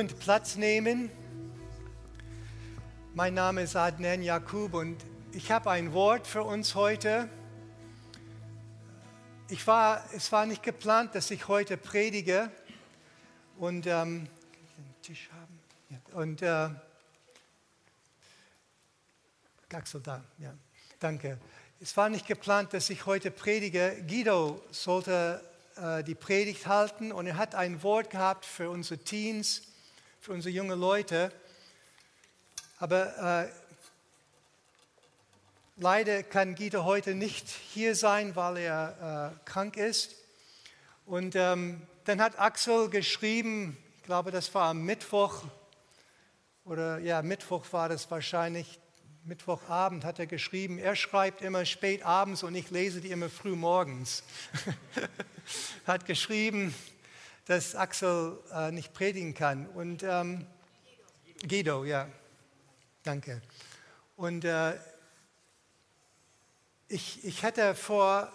Und Platz nehmen. Mein Name ist Adnan Jakub und ich habe ein Wort für uns heute. Ich war, es war nicht geplant, dass ich heute predige und ähm, Tisch haben. Ja. Und äh, da, ja, danke. Es war nicht geplant, dass ich heute predige. Guido sollte äh, die Predigt halten und er hat ein Wort gehabt für unsere Teens, für unsere jungen Leute. Aber äh, leider kann Guido heute nicht hier sein, weil er äh, krank ist. Und ähm, dann hat Axel geschrieben, ich glaube, das war am Mittwoch, oder ja, Mittwoch war das wahrscheinlich, Mittwochabend hat er geschrieben, er schreibt immer spät abends und ich lese die immer früh morgens. hat geschrieben, dass Axel äh, nicht predigen kann. Und ähm, Guido. Ja, danke. Und äh, ich, ich hatte vor,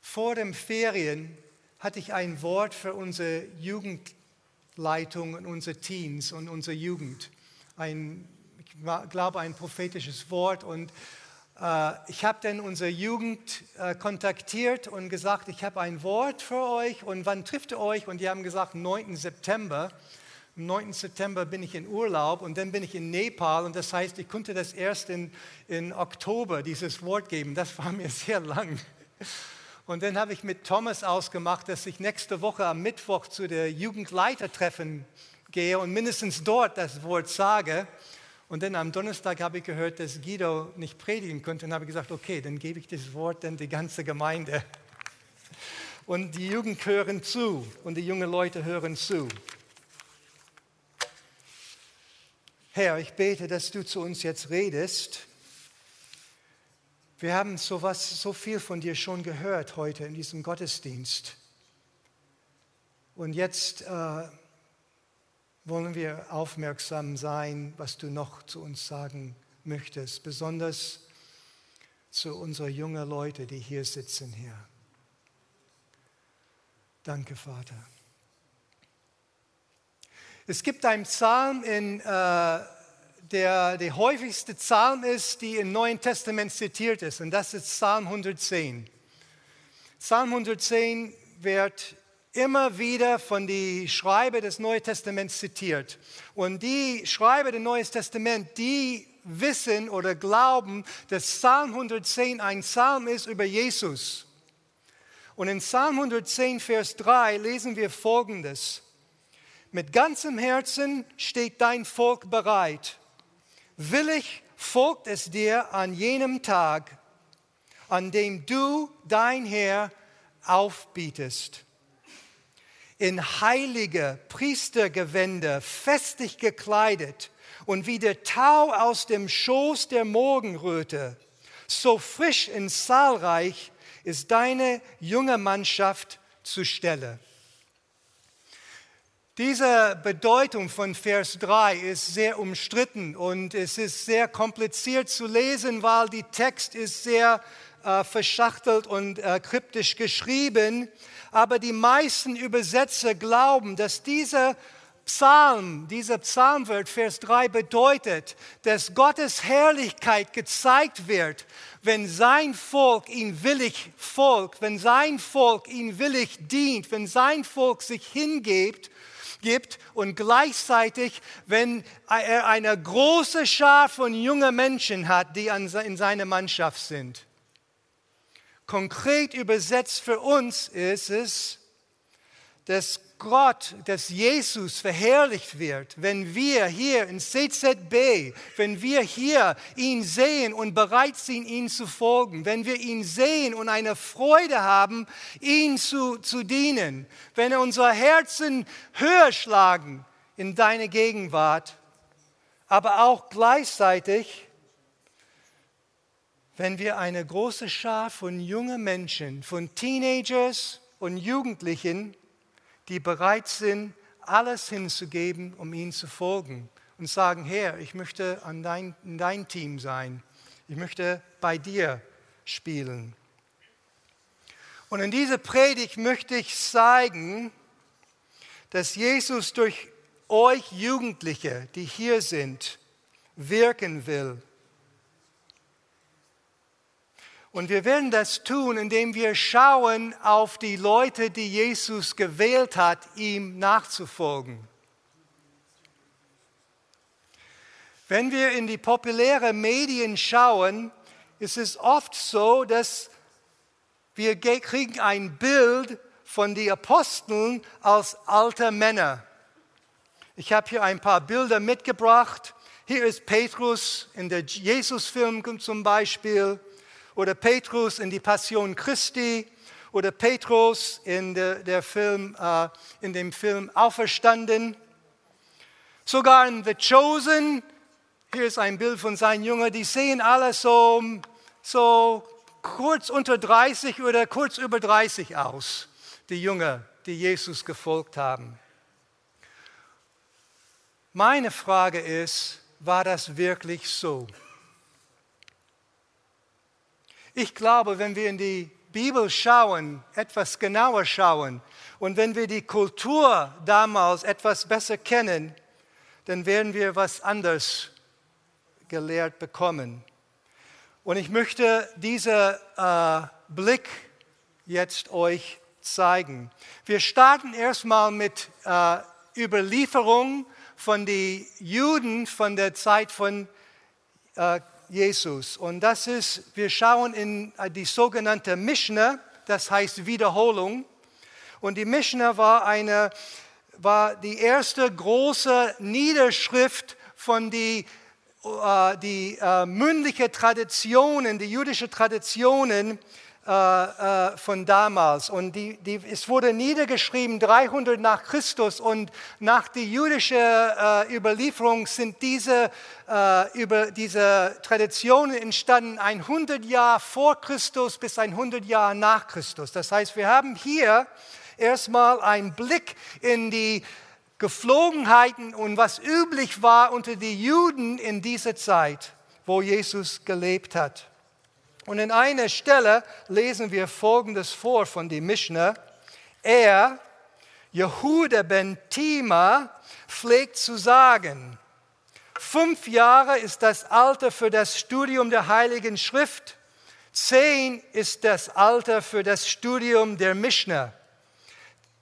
vor dem Ferien hatte ich ein Wort für unsere Jugendleitung und unsere Teens und unsere Jugend. Ein glaube, ein prophetisches Wort. Und ich habe dann unsere Jugend äh, kontaktiert und gesagt, ich habe ein Wort für euch und wann trifft ihr euch? Und die haben gesagt, 9. September. Am 9. September bin ich in Urlaub und dann bin ich in Nepal und das heißt, ich konnte das erst in, in Oktober dieses Wort geben. Das war mir sehr lang. Und dann habe ich mit Thomas ausgemacht, dass ich nächste Woche am Mittwoch zu der Jugendleitertreffen gehe und mindestens dort das Wort sage. Und dann am Donnerstag habe ich gehört, dass Guido nicht predigen konnte und habe gesagt, okay, dann gebe ich das Wort dann die ganze Gemeinde. Und die Jugend hören zu und die jungen Leute hören zu. Herr, ich bete, dass du zu uns jetzt redest. Wir haben so, was, so viel von dir schon gehört heute in diesem Gottesdienst. Und jetzt äh, wollen wir aufmerksam sein, was du noch zu uns sagen möchtest, besonders zu unseren jungen Leuten, die hier sitzen, Herr. Danke, Vater. Es gibt einen Psalm, in, äh, der der häufigste Psalm ist, die im Neuen Testament zitiert ist, und das ist Psalm 110. Psalm 110 wird immer wieder von den Schreiber des Neuen Testaments zitiert. Und die Schreiber des Neuen Testaments, die wissen oder glauben, dass Psalm 110 ein Psalm ist über Jesus. Und in Psalm 110, Vers 3 lesen wir Folgendes. Mit ganzem Herzen steht dein Volk bereit. Willig folgt es dir an jenem Tag, an dem du dein Herr aufbietest in heilige Priestergewänder festig gekleidet und wie der Tau aus dem Schoß der Morgenröte, so frisch und zahlreich ist deine junge Mannschaft zu Stelle. Diese Bedeutung von Vers 3 ist sehr umstritten und es ist sehr kompliziert zu lesen, weil die Text ist sehr äh, verschachtelt und äh, kryptisch geschrieben aber die meisten Übersetzer glauben, dass dieser Psalm, dieser Psalmwort, Vers 3 bedeutet, dass Gottes Herrlichkeit gezeigt wird, wenn sein Volk ihn willig folgt, wenn sein Volk ihn willig dient, wenn sein Volk sich hingibt gibt und gleichzeitig, wenn er eine große Schar von jungen Menschen hat, die in seiner Mannschaft sind. Konkret übersetzt für uns ist es, dass Gott, dass Jesus verherrlicht wird, wenn wir hier in CZB, wenn wir hier ihn sehen und bereit sind, ihn zu folgen, wenn wir ihn sehen und eine Freude haben, ihn zu, zu dienen, wenn unsere Herzen höher schlagen in deine Gegenwart, aber auch gleichzeitig wenn wir eine große Schar von jungen Menschen, von Teenagers und Jugendlichen, die bereit sind, alles hinzugeben, um ihnen zu folgen und sagen, Herr, ich möchte an dein, in dein Team sein, ich möchte bei dir spielen. Und in dieser Predigt möchte ich zeigen, dass Jesus durch euch Jugendliche, die hier sind, wirken will. Und wir werden das tun, indem wir schauen auf die Leute, die Jesus gewählt hat, ihm nachzufolgen. Wenn wir in die populären Medien schauen, ist es oft so, dass wir kriegen ein Bild von den Aposteln als alte Männer. Ich habe hier ein paar Bilder mitgebracht. Hier ist Petrus in der Jesus-Film zum Beispiel oder Petrus in die Passion Christi oder Petrus in, der, der Film, äh, in dem Film Auferstanden. Sogar in The Chosen, hier ist ein Bild von seinen Jüngern, die sehen alle so, so kurz unter 30 oder kurz über 30 aus, die Jünger, die Jesus gefolgt haben. Meine Frage ist, war das wirklich so? Ich glaube, wenn wir in die Bibel schauen, etwas genauer schauen und wenn wir die Kultur damals etwas besser kennen, dann werden wir was anderes gelehrt bekommen. Und ich möchte diesen äh, Blick jetzt euch zeigen. Wir starten erstmal mit äh, Überlieferung von den Juden von der Zeit von äh, Jesus. Und das ist, wir schauen in äh, die sogenannte Mishnah, das heißt Wiederholung. Und die Mishnah war, eine, war die erste große Niederschrift von die, äh, die äh, mündliche Traditionen, die jüdische Traditionen äh, äh, von damals. Und die, die, es wurde niedergeschrieben 300 nach Christus und nach der jüdischen äh, Überlieferung sind diese, äh, über diese Traditionen entstanden 100 Jahre vor Christus bis 100 Jahre nach Christus. Das heißt, wir haben hier erstmal einen Blick in die Geflogenheiten und was üblich war unter den Juden in dieser Zeit, wo Jesus gelebt hat. Und in einer Stelle lesen wir Folgendes vor von dem Mishnah. Er, Jehuda ben Tima, pflegt zu sagen, fünf Jahre ist das Alter für das Studium der Heiligen Schrift, zehn ist das Alter für das Studium der Mishnah,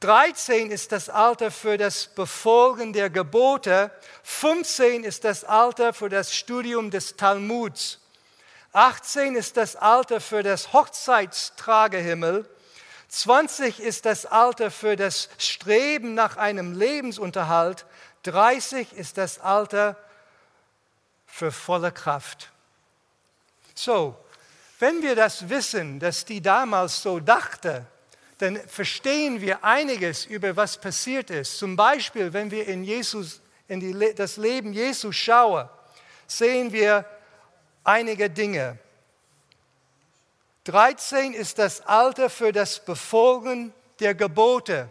13 ist das Alter für das Befolgen der Gebote, 15 ist das Alter für das Studium des Talmuds. 18 ist das Alter für das Hochzeitstragehimmel. 20 ist das Alter für das Streben nach einem Lebensunterhalt. 30 ist das Alter für volle Kraft. So, wenn wir das wissen, dass die damals so dachte, dann verstehen wir einiges über was passiert ist. Zum Beispiel, wenn wir in, Jesus, in die, das Leben Jesus schauen, sehen wir, einige Dinge. 13 ist das Alter für das Befolgen der Gebote.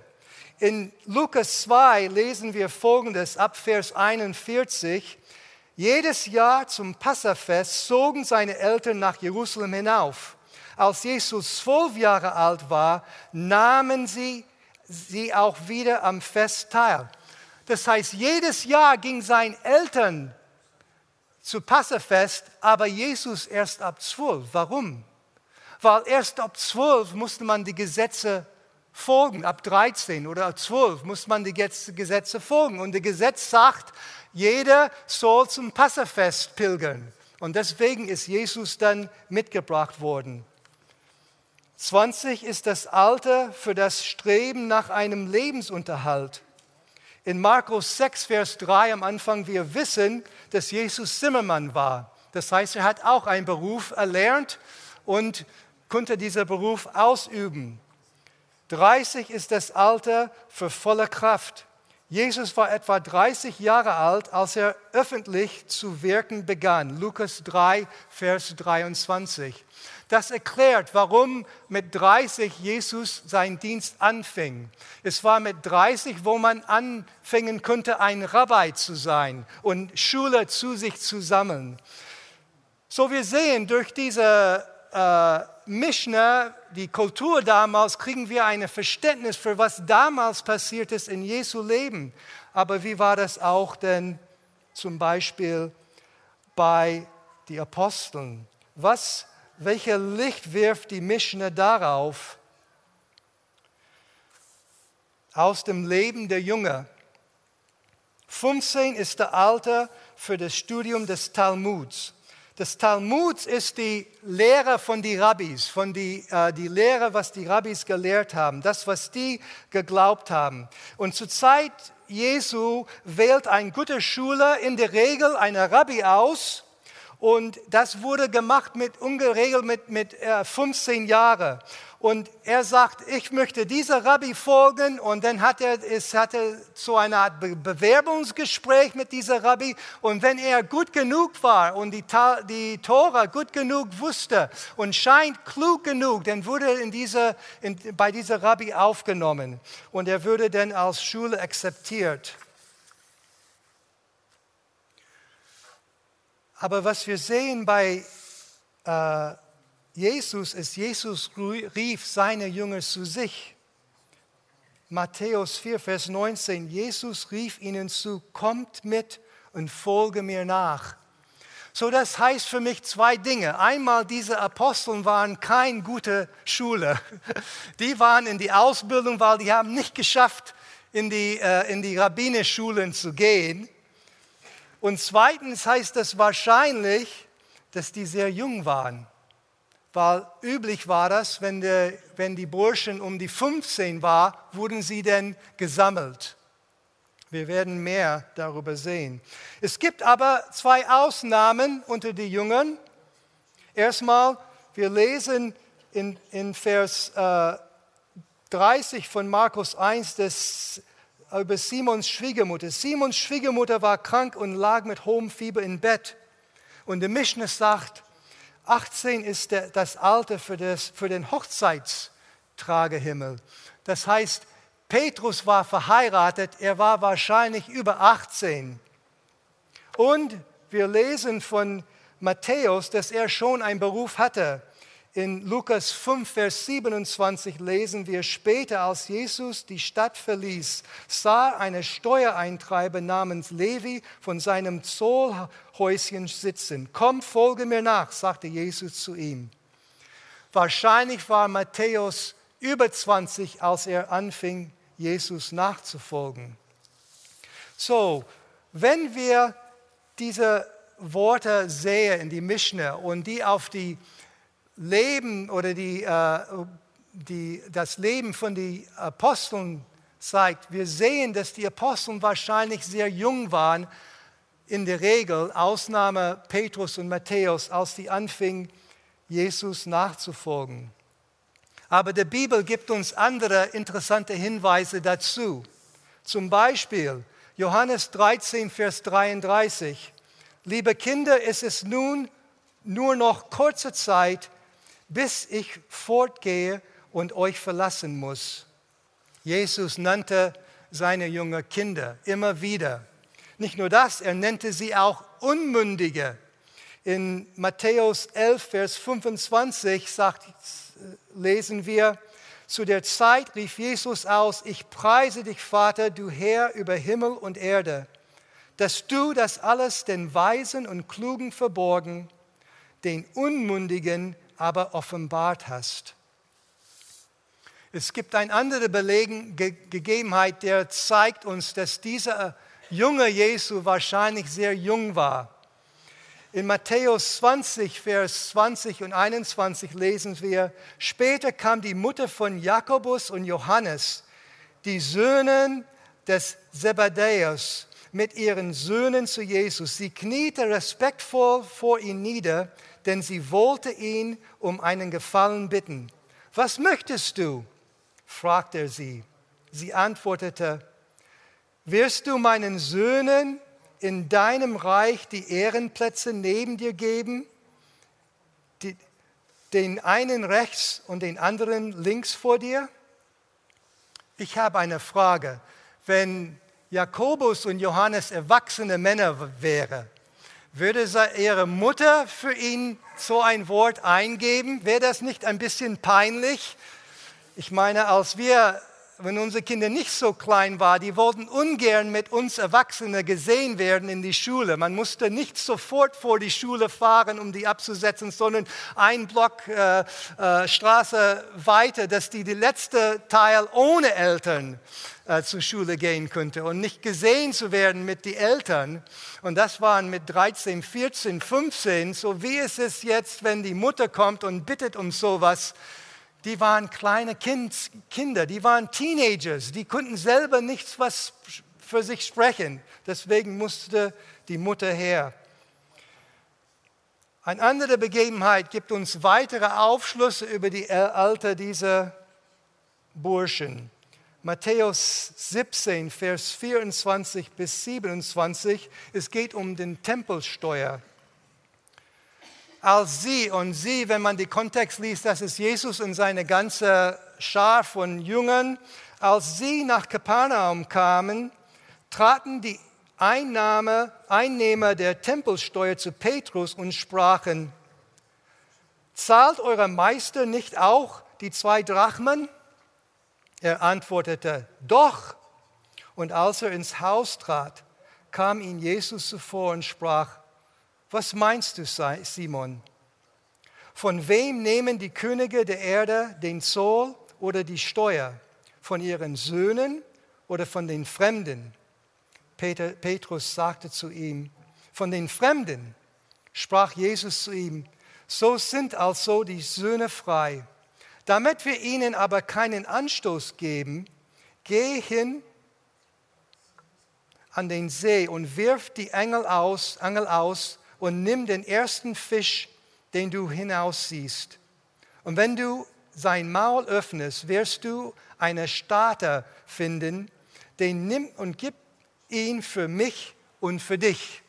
In Lukas 2 lesen wir folgendes ab Vers 41. Jedes Jahr zum Passafest zogen seine Eltern nach Jerusalem hinauf. Als Jesus zwölf Jahre alt war, nahmen sie sie auch wieder am Fest teil. Das heißt, jedes Jahr ging seinen Eltern zu Passafest, aber Jesus erst ab zwölf. Warum? Weil erst ab zwölf musste man die Gesetze folgen, ab 13 oder ab 12 muss man die Gesetze folgen. Und das Gesetz sagt, jeder soll zum Passafest pilgern. Und deswegen ist Jesus dann mitgebracht worden. 20 ist das Alter für das Streben nach einem Lebensunterhalt in Markus 6, Vers 3 am Anfang, wir wissen, dass Jesus Zimmermann war. Das heißt, er hat auch einen Beruf erlernt und konnte diesen Beruf ausüben. 30 ist das Alter für volle Kraft. Jesus war etwa 30 Jahre alt, als er öffentlich zu wirken begann. Lukas 3, Vers 23. Das erklärt, warum mit 30 Jesus seinen Dienst anfing. Es war mit 30, wo man anfangen konnte, ein Rabbi zu sein und Schüler zu sich zu sammeln. So wir sehen durch diese äh, Mishnah, die Kultur damals, kriegen wir ein Verständnis für was damals passiert ist in Jesu Leben. aber wie war das auch denn zum Beispiel bei den Aposteln? Was, welcher Licht wirft die Missioner darauf aus dem Leben der Jünger? 15 ist der Alter für das Studium des Talmuds. Das Talmud ist die Lehre von den Rabbis, von die, äh, die Lehre, was die Rabbis gelehrt haben, das, was die geglaubt haben. Und zur Zeit Jesu wählt ein guter Schüler in der Regel einen Rabbi aus, und das wurde gemacht mit ungeregelt mit, mit äh, 15 Jahren. Und er sagt, ich möchte dieser Rabbi folgen. Und dann hat er, es hatte so eine Art Bewerbungsgespräch mit dieser Rabbi. Und wenn er gut genug war und die, die Tora gut genug wusste und scheint klug genug, dann wurde in diese, in, bei dieser Rabbi aufgenommen. Und er würde dann als Schule akzeptiert. Aber was wir sehen bei äh, Jesus ist, Jesus rief seine Jünger zu sich. Matthäus 4, Vers 19. Jesus rief ihnen zu, kommt mit und folge mir nach. So, das heißt für mich zwei Dinge. Einmal, diese Aposteln waren keine gute Schule. Die waren in die Ausbildung, weil die haben nicht geschafft, in die, äh, in die Rabbineschulen zu gehen. Und zweitens heißt das wahrscheinlich, dass die sehr jung waren. Weil üblich war das, wenn, der, wenn die Burschen um die 15 waren, wurden sie denn gesammelt. Wir werden mehr darüber sehen. Es gibt aber zwei Ausnahmen unter den Jüngern. Erstmal, wir lesen in, in Vers äh, 30 von Markus 1, dass über Simons Schwiegermutter. Simons Schwiegermutter war krank und lag mit hohem Fieber im Bett. Und der Mischner sagt, 18 ist der, das Alter für, das, für den Hochzeitstragehimmel. Das heißt, Petrus war verheiratet, er war wahrscheinlich über 18. Und wir lesen von Matthäus, dass er schon einen Beruf hatte. In Lukas 5, Vers 27 lesen wir später, als Jesus die Stadt verließ, sah eine Steuereintreiber namens Levi von seinem Zollhäuschen sitzen. Komm, folge mir nach, sagte Jesus zu ihm. Wahrscheinlich war Matthäus über 20, als er anfing, Jesus nachzufolgen. So, wenn wir diese Worte sehen in die Mishnah und die auf die Leben oder die, äh, die, das Leben von den Aposteln zeigt, wir sehen, dass die Aposteln wahrscheinlich sehr jung waren, in der Regel, Ausnahme Petrus und Matthäus, als sie anfingen, Jesus nachzufolgen. Aber die Bibel gibt uns andere interessante Hinweise dazu. Zum Beispiel Johannes 13, Vers 33. Liebe Kinder, es ist nun nur noch kurze Zeit, bis ich fortgehe und euch verlassen muss. Jesus nannte seine jungen Kinder immer wieder. Nicht nur das, er nannte sie auch Unmündige. In Matthäus 11, Vers 25 sagt, lesen wir, zu der Zeit rief Jesus aus, ich preise dich, Vater, du Herr über Himmel und Erde, dass du das alles den Weisen und Klugen verborgen, den Unmündigen aber offenbart hast. Es gibt eine andere Belegen, Ge Gegebenheit, der zeigt uns, dass dieser junge Jesu wahrscheinlich sehr jung war. In Matthäus 20, Vers 20 und 21 lesen wir, später kam die Mutter von Jakobus und Johannes, die Söhne des Zebedäus, mit ihren Söhnen zu Jesus. Sie kniete respektvoll vor ihm nieder denn sie wollte ihn um einen Gefallen bitten. Was möchtest du? fragte er sie. Sie antwortete, wirst du meinen Söhnen in deinem Reich die Ehrenplätze neben dir geben, die, den einen rechts und den anderen links vor dir? Ich habe eine Frage. Wenn Jakobus und Johannes erwachsene Männer wären, würde ihre Mutter für ihn so ein Wort eingeben? Wäre das nicht ein bisschen peinlich? Ich meine, als wir wenn unsere Kinder nicht so klein waren, die wollten ungern mit uns Erwachsenen gesehen werden in die Schule. Man musste nicht sofort vor die Schule fahren, um die abzusetzen, sondern ein Block äh, äh, Straße weiter, dass die, die letzte Teil ohne Eltern äh, zur Schule gehen könnte und nicht gesehen zu werden mit den Eltern. Und das waren mit 13, 14, 15, so wie es ist jetzt, wenn die Mutter kommt und bittet um sowas. Die waren kleine kind, Kinder, die waren Teenagers, die konnten selber nichts was für sich sprechen. Deswegen musste die Mutter her. Eine andere Begebenheit gibt uns weitere Aufschlüsse über die Alter dieser Burschen. Matthäus 17, Vers 24 bis 27. Es geht um den Tempelsteuer. Als sie und sie, wenn man den Kontext liest, das ist Jesus und seine ganze Schar von Jüngern, als sie nach Kapernaum kamen, traten die Einnahme, Einnehmer der Tempelsteuer zu Petrus und sprachen, zahlt euer Meister nicht auch die zwei Drachmen? Er antwortete, doch. Und als er ins Haus trat, kam ihm Jesus zuvor und sprach, was meinst du, Simon? Von wem nehmen die Könige der Erde den Zoll oder die Steuer? Von ihren Söhnen oder von den Fremden? Peter, Petrus sagte zu ihm, von den Fremden. Sprach Jesus zu ihm, so sind also die Söhne frei. Damit wir ihnen aber keinen Anstoß geben, geh hin an den See und wirf die Engel aus, Angel aus und nimm den ersten Fisch, den du hinaussiehst. Und wenn du sein Maul öffnest, wirst du eine Starter finden, den nimm und gib ihn für mich und für dich.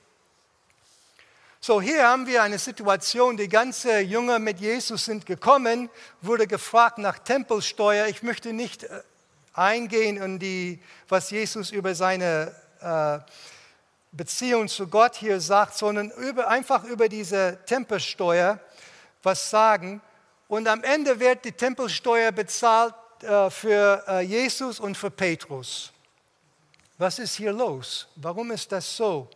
So, hier haben wir eine Situation, die ganze Jünger mit Jesus sind gekommen, wurde gefragt nach Tempelsteuer. Ich möchte nicht äh, eingehen in die, was Jesus über seine äh, Beziehung zu Gott hier sagt, sondern über, einfach über diese Tempelsteuer was sagen. Und am Ende wird die Tempelsteuer bezahlt äh, für äh, Jesus und für Petrus. Was ist hier los? Warum ist das so?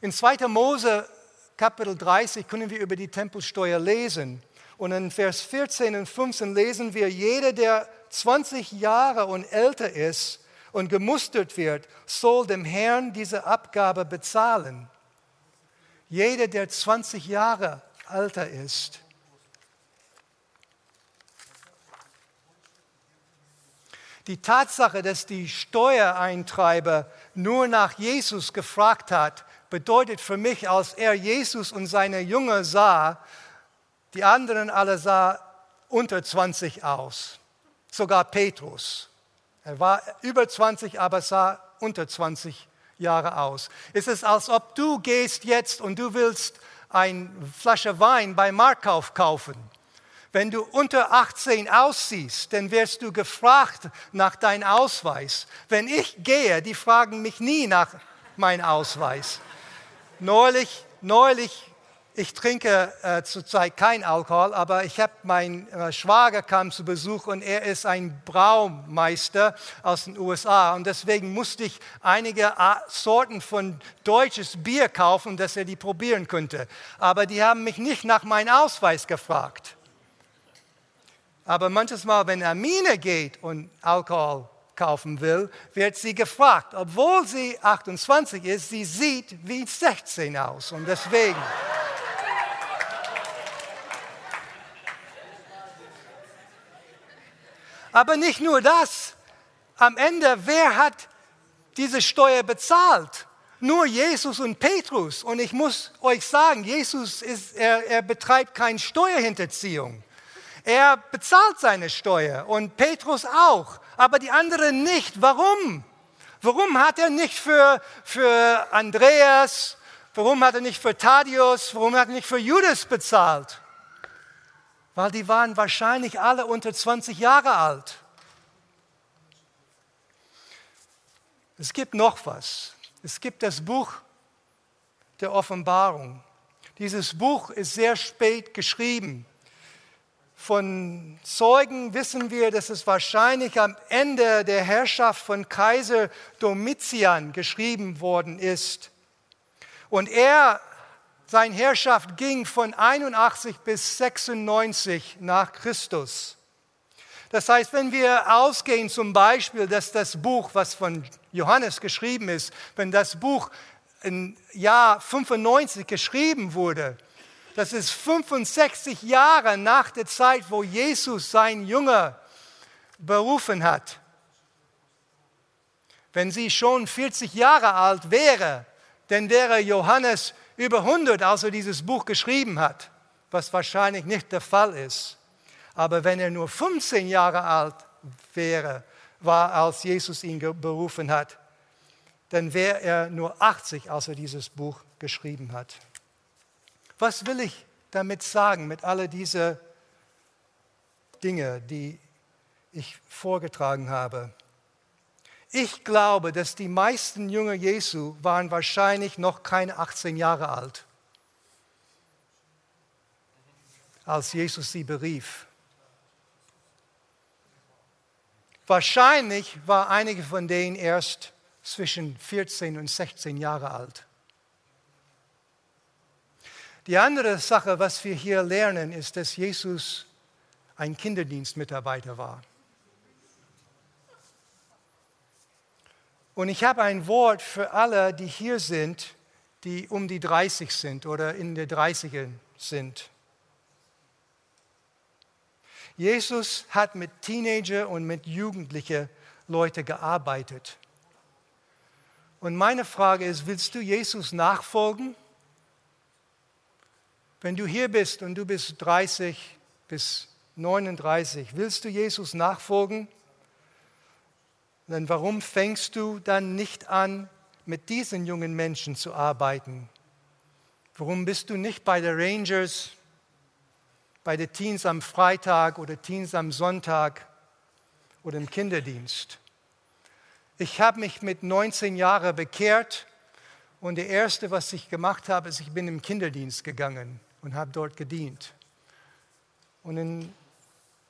In 2. Mose Kapitel 30 können wir über die Tempelsteuer lesen. Und in Vers 14 und 15 lesen wir, jeder, der 20 Jahre und älter ist und gemustert wird, soll dem Herrn diese Abgabe bezahlen. Jeder, der 20 Jahre älter ist. Die Tatsache, dass die Steuereintreiber nur nach Jesus gefragt hat, bedeutet für mich, als er Jesus und seine Jünger sah, die anderen alle sah unter 20 aus, sogar Petrus. Er war über 20, aber sah unter 20 Jahre aus. Es ist, als ob du gehst jetzt und du willst eine Flasche Wein bei Markauf kaufen. Wenn du unter 18 aussiehst, dann wirst du gefragt nach deinem Ausweis. Wenn ich gehe, die fragen mich nie nach meinem Ausweis. Neulich, neulich, ich trinke äh, zurzeit kein Alkohol, aber ich habe mein äh, Schwager kam zu Besuch und er ist ein Braumeister aus den USA und deswegen musste ich einige Sorten von deutsches Bier kaufen, dass er die probieren könnte. Aber die haben mich nicht nach meinem Ausweis gefragt. Aber manches Mal, wenn Amine geht und Alkohol kaufen will, wird sie gefragt. Obwohl sie 28 ist, sie sieht wie 16 aus. Und deswegen. Aber nicht nur das. Am Ende, wer hat diese Steuer bezahlt? Nur Jesus und Petrus. Und ich muss euch sagen, Jesus ist, er, er betreibt keine Steuerhinterziehung. Er bezahlt seine Steuer und Petrus auch aber die anderen nicht. Warum? Warum hat er nicht für, für Andreas, warum hat er nicht für Thaddeus, warum hat er nicht für Judas bezahlt? Weil die waren wahrscheinlich alle unter 20 Jahre alt. Es gibt noch was. Es gibt das Buch der Offenbarung. Dieses Buch ist sehr spät geschrieben. von Zeugen wissen wir, dass es wahrscheinlich am Ende der Herrschaft von Kaiser Domitian geschrieben worden ist. Und er, seine Herrschaft ging von 81 bis 96 nach Christus. Das heißt, wenn wir ausgehen zum Beispiel, dass das Buch, was von Johannes geschrieben ist, wenn das Buch im Jahr 95 geschrieben wurde, das ist 65 Jahre nach der Zeit, wo Jesus sein Jünger berufen hat. Wenn sie schon 40 Jahre alt wäre, dann wäre Johannes über 100, als er dieses Buch geschrieben hat, was wahrscheinlich nicht der Fall ist. Aber wenn er nur 15 Jahre alt wäre, war, als Jesus ihn berufen hat, dann wäre er nur 80, als er dieses Buch geschrieben hat. Was will ich damit sagen, mit all diesen Dingen, die ich vorgetragen habe? Ich glaube, dass die meisten Jünger Jesu waren wahrscheinlich noch keine 18 Jahre alt, als Jesus sie berief. Wahrscheinlich war einige von denen erst zwischen 14 und 16 Jahre alt. Die andere Sache, was wir hier lernen, ist, dass Jesus ein Kinderdienstmitarbeiter war. Und ich habe ein Wort für alle, die hier sind, die um die 30 sind oder in der 30er sind. Jesus hat mit Teenager und mit Jugendlichen Leute gearbeitet. Und meine Frage ist, willst du Jesus nachfolgen? Wenn du hier bist und du bist 30 bis 39, willst du Jesus nachfolgen? Dann warum fängst du dann nicht an, mit diesen jungen Menschen zu arbeiten? Warum bist du nicht bei den Rangers, bei den Teens am Freitag oder Teens am Sonntag oder im Kinderdienst? Ich habe mich mit 19 Jahren bekehrt und das Erste, was ich gemacht habe, ist, ich bin im Kinderdienst gegangen und habe dort gedient. Und in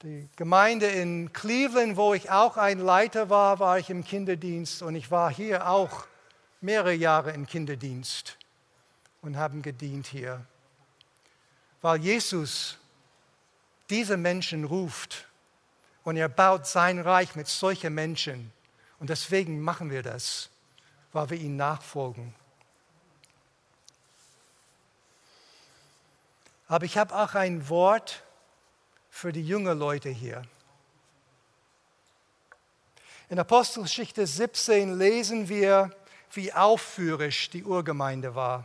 der Gemeinde in Cleveland, wo ich auch ein Leiter war, war ich im Kinderdienst und ich war hier auch mehrere Jahre im Kinderdienst und habe gedient hier. Weil Jesus diese Menschen ruft und er baut sein Reich mit solchen Menschen. Und deswegen machen wir das, weil wir ihm nachfolgen. Aber ich habe auch ein Wort für die jungen Leute hier. In Apostelgeschichte 17 lesen wir, wie aufführisch die Urgemeinde war.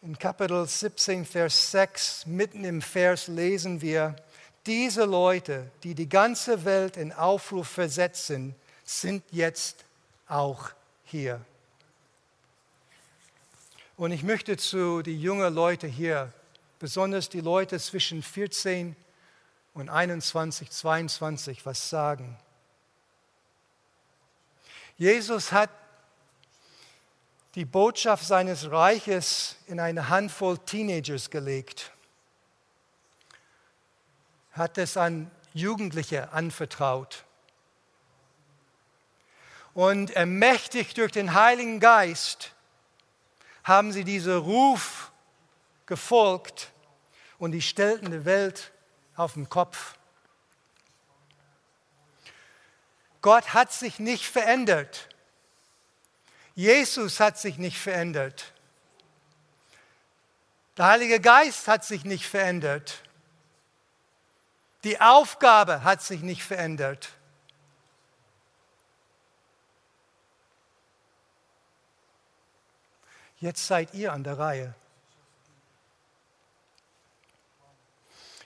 In Kapitel 17, Vers 6, mitten im Vers lesen wir, diese Leute, die die ganze Welt in Aufruf versetzen, sind jetzt auch hier. Und ich möchte zu den jungen Leuten hier, besonders die Leute zwischen 14 und 21, 22, was sagen. Jesus hat die Botschaft seines Reiches in eine Handvoll Teenagers gelegt, hat es an Jugendliche anvertraut. Und ermächtigt durch den Heiligen Geist haben sie diesem Ruf gefolgt und die stellten die Welt auf den Kopf. Gott hat sich nicht verändert. Jesus hat sich nicht verändert. Der Heilige Geist hat sich nicht verändert. Die Aufgabe hat sich nicht verändert. Jetzt seid ihr an der Reihe.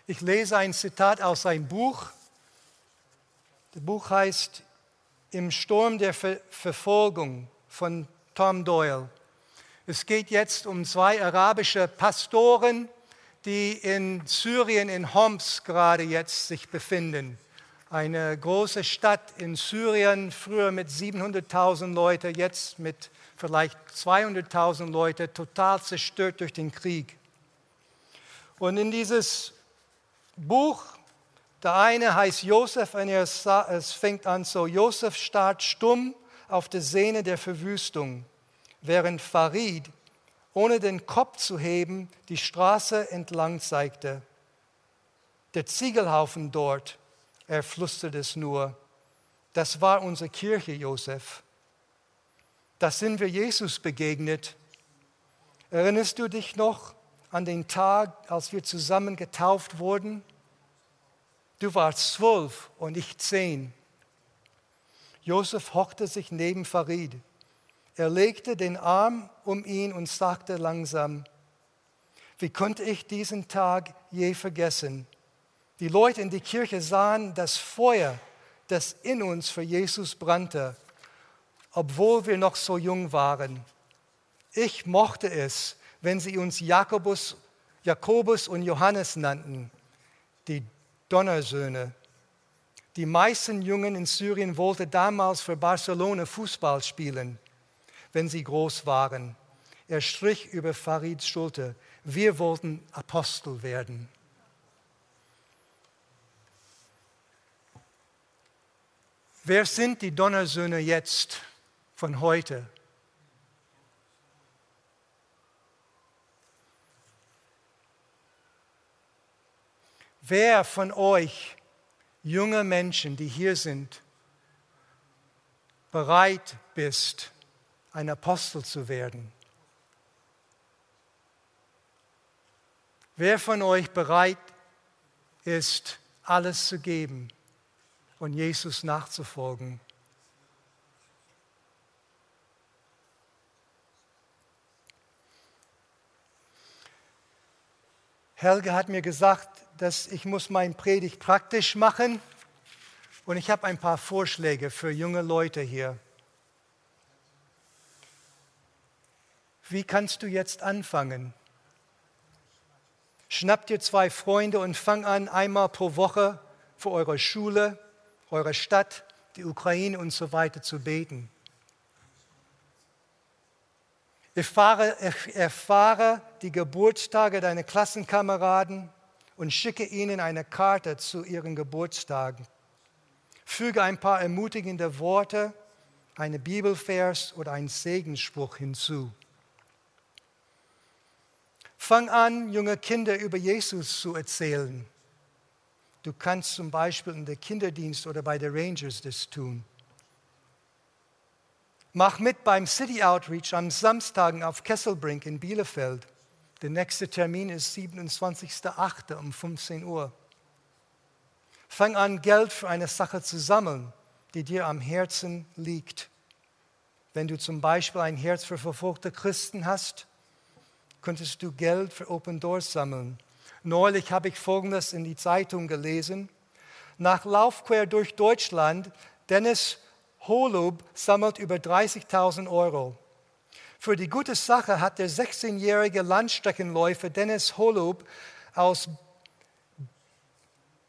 Ich lese ein Zitat aus seinem Buch. Das Buch heißt Im Sturm der Ver Verfolgung von Tom Doyle. Es geht jetzt um zwei arabische Pastoren, die in Syrien, in Homs gerade jetzt sich befinden. Eine große Stadt in Syrien, früher mit 700.000 Leuten, jetzt mit vielleicht 200.000 Leute, total zerstört durch den Krieg. Und in dieses Buch. Der eine heißt Josef und es fängt an so, Josef starrt stumm auf der Sehne der Verwüstung, während Farid, ohne den Kopf zu heben, die Straße entlang zeigte. Der Ziegelhaufen dort, er flüsterte es nur, das war unsere Kirche, Josef. Da sind wir Jesus begegnet. Erinnerst du dich noch an den Tag, als wir zusammen getauft wurden? Du warst zwölf und ich zehn. Josef hockte sich neben Farid. Er legte den Arm um ihn und sagte langsam, wie konnte ich diesen Tag je vergessen? Die Leute in die Kirche sahen das Feuer, das in uns für Jesus brannte, obwohl wir noch so jung waren. Ich mochte es, wenn sie uns Jakobus, Jakobus und Johannes nannten, die Donnersöhne. Die meisten Jungen in Syrien wollten damals für Barcelona Fußball spielen, wenn sie groß waren. Er strich über Farids Schulter. Wir wollten Apostel werden. Wer sind die Donnersöhne jetzt von heute? Wer von euch, junge Menschen, die hier sind, bereit bist, ein Apostel zu werden? Wer von euch bereit ist, alles zu geben und Jesus nachzufolgen? Helge hat mir gesagt, dass ich muss mein Predigt praktisch machen und ich habe ein paar Vorschläge für junge Leute hier. Wie kannst du jetzt anfangen? Schnapp dir zwei Freunde und fang an, einmal pro Woche für eure Schule, eure Stadt, die Ukraine und so weiter zu beten. Erfahre, erfahre die Geburtstage deiner Klassenkameraden, und schicke ihnen eine Karte zu ihren Geburtstagen. Füge ein paar ermutigende Worte, eine Bibelvers oder einen Segensspruch hinzu. Fang an, junge Kinder über Jesus zu erzählen. Du kannst zum Beispiel in der Kinderdienst oder bei der Rangers das tun. Mach mit beim City Outreach am Samstagen auf Kesselbrink in Bielefeld. Der nächste Termin ist 27.08. um 15 Uhr. Fang an, Geld für eine Sache zu sammeln, die dir am Herzen liegt. Wenn du zum Beispiel ein Herz für verfolgte Christen hast, könntest du Geld für Open Doors sammeln. Neulich habe ich Folgendes in die Zeitung gelesen. Nach Lauf quer durch Deutschland, Dennis Holub sammelt über 30.000 Euro. Für die gute Sache hat der 16-jährige Landstreckenläufer Dennis Holub aus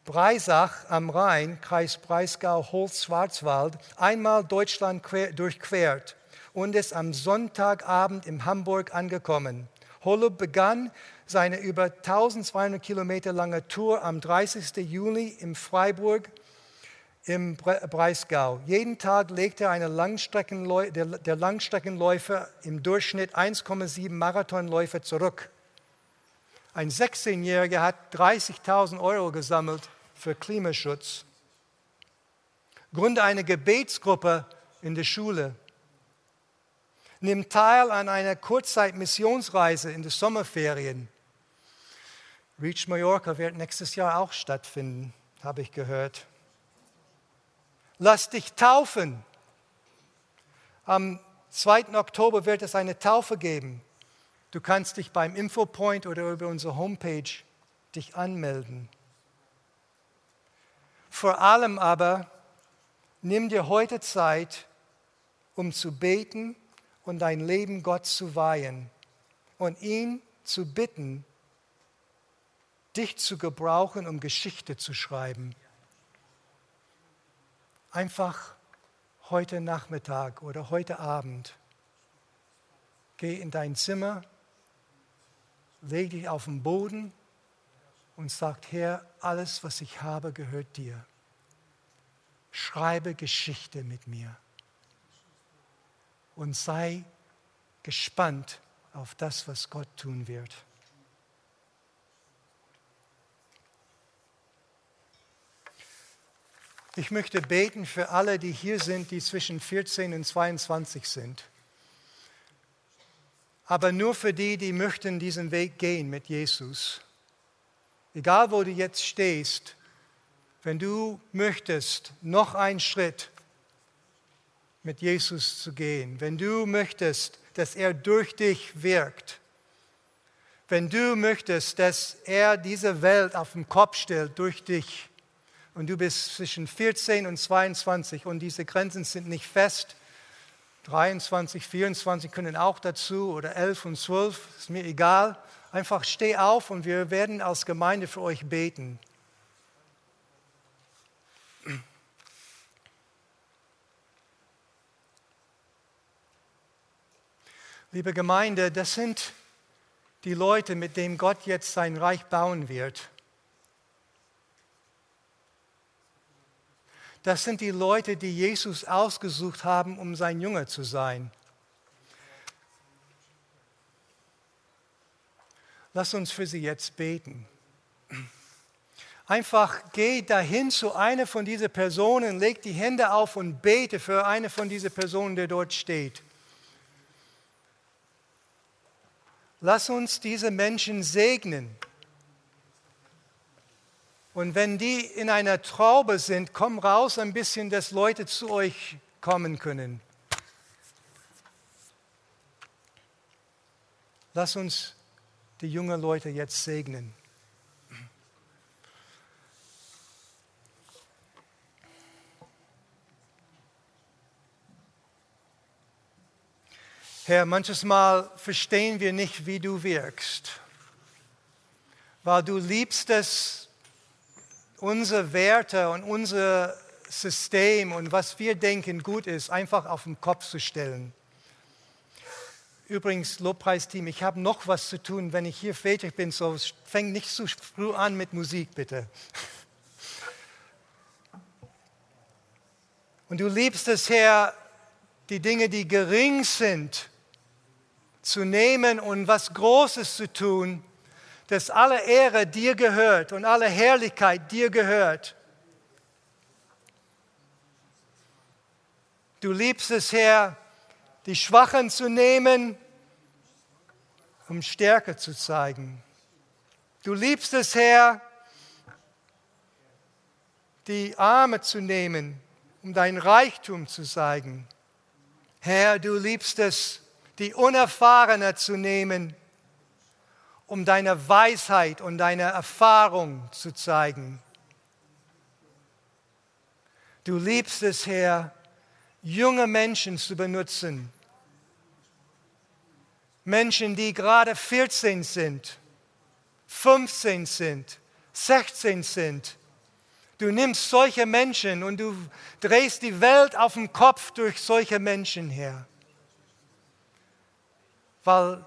Breisach am Rhein, Kreis Breisgau, Holz, Schwarzwald, einmal Deutschland durchquert und ist am Sonntagabend in Hamburg angekommen. Holub begann seine über 1200 Kilometer lange Tour am 30. Juli in Freiburg im Breisgau. Jeden Tag legt er eine Langstreckenläu der, der Langstreckenläufer im Durchschnitt 1,7 Marathonläufer zurück. Ein 16-Jähriger hat 30.000 Euro gesammelt für Klimaschutz. Gründe eine Gebetsgruppe in der Schule. Nimm teil an einer Kurzzeit-Missionsreise in den Sommerferien. Reach Mallorca wird nächstes Jahr auch stattfinden, habe ich gehört lass dich taufen. Am 2. Oktober wird es eine Taufe geben. Du kannst dich beim Infopoint oder über unsere Homepage dich anmelden. Vor allem aber nimm dir heute Zeit, um zu beten und dein Leben Gott zu weihen und ihn zu bitten, dich zu gebrauchen, um Geschichte zu schreiben einfach heute Nachmittag oder heute Abend, geh in dein Zimmer, leg dich auf den Boden und sagt, Herr, alles, was ich habe, gehört dir. Schreibe Geschichte mit mir und sei gespannt auf das, was Gott tun wird. Ich möchte beten für alle, die hier sind, die zwischen 14 und 22 sind. Aber nur für die, die möchten diesen Weg gehen mit Jesus. Egal, wo du jetzt stehst, wenn du möchtest, noch einen Schritt mit Jesus zu gehen, wenn du möchtest, dass er durch dich wirkt, wenn du möchtest, dass er diese Welt auf den Kopf stellt durch dich, und du bist zwischen 14 und 22 und diese Grenzen sind nicht fest. 23, 24 können auch dazu oder 11 und 12, ist mir egal. Einfach steh auf und wir werden als Gemeinde für euch beten. Liebe Gemeinde, das sind die Leute, mit denen Gott jetzt sein Reich bauen wird. Das sind die Leute, die Jesus ausgesucht haben, um sein Junge zu sein. Lass uns für sie jetzt beten. Einfach geh dahin zu einer von diesen Personen, leg die Hände auf und bete für eine von diesen Personen, der dort steht. Lass uns diese Menschen segnen und wenn die in einer Traube sind, komm raus ein bisschen, dass Leute zu euch kommen können. Lass uns die jungen Leute jetzt segnen. Herr, manches Mal verstehen wir nicht, wie du wirkst, weil du liebst es, unsere Werte und unser System und was wir denken gut ist, einfach auf den Kopf zu stellen. Übrigens, Lobpreisteam, ich habe noch was zu tun, wenn ich hier fertig bin, so fäng nicht zu früh an mit Musik, bitte. Und du liebst es, Herr, die Dinge, die gering sind, zu nehmen und was Großes zu tun dass alle Ehre dir gehört und alle Herrlichkeit dir gehört. Du liebst es, Herr, die Schwachen zu nehmen, um Stärke zu zeigen. Du liebst es, Herr, die Arme zu nehmen, um dein Reichtum zu zeigen. Herr, du liebst es, die Unerfahrene zu nehmen, um deine Weisheit und deine Erfahrung zu zeigen. Du liebst es, Herr, junge Menschen zu benutzen. Menschen, die gerade 14 sind, 15 sind, 16 sind. Du nimmst solche Menschen und du drehst die Welt auf den Kopf durch solche Menschen her. Weil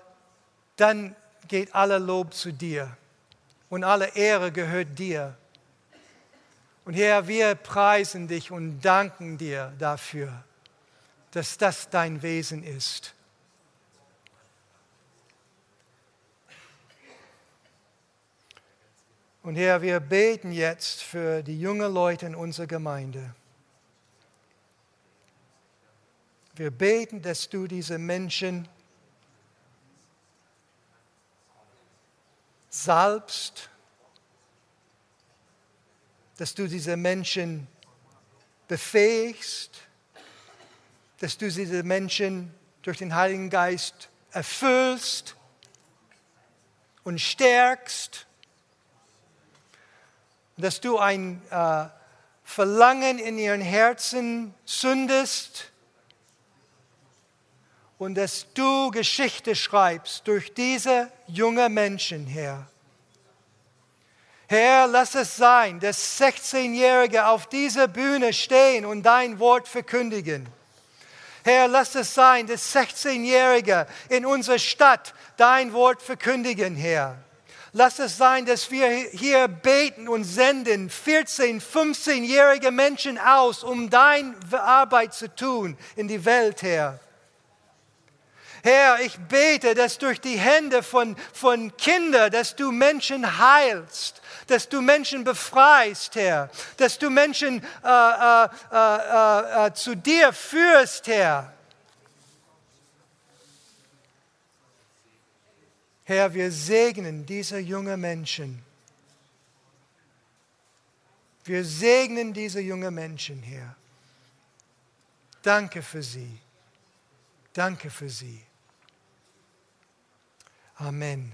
dann geht aller Lob zu dir und alle Ehre gehört dir. Und Herr, wir preisen dich und danken dir dafür, dass das dein Wesen ist. Und Herr, wir beten jetzt für die jungen Leute in unserer Gemeinde. Wir beten, dass du diese Menschen salbst, dass du diese Menschen befähigst, dass du diese Menschen durch den Heiligen Geist erfüllst und stärkst, dass du ein äh, Verlangen in ihren Herzen sündest und dass du Geschichte schreibst durch diese jungen Menschen, Herr. Herr, lass es sein, dass 16-Jährige auf dieser Bühne stehen und dein Wort verkündigen. Herr, lass es sein, dass 16-Jährige in unserer Stadt dein Wort verkündigen, Herr. Lass es sein, dass wir hier beten und senden 14, 15-jährige Menschen aus, um deine Arbeit zu tun in die Welt, Herr. Herr, ich bete, dass durch die Hände von, von Kindern, dass du Menschen heilst, dass du Menschen befreist, Herr, dass du Menschen äh, äh, äh, äh zu dir führst, Herr. Herr, wir segnen diese jungen Menschen. Wir segnen diese jungen Menschen, Herr. Danke für sie. Danke für sie. Amen.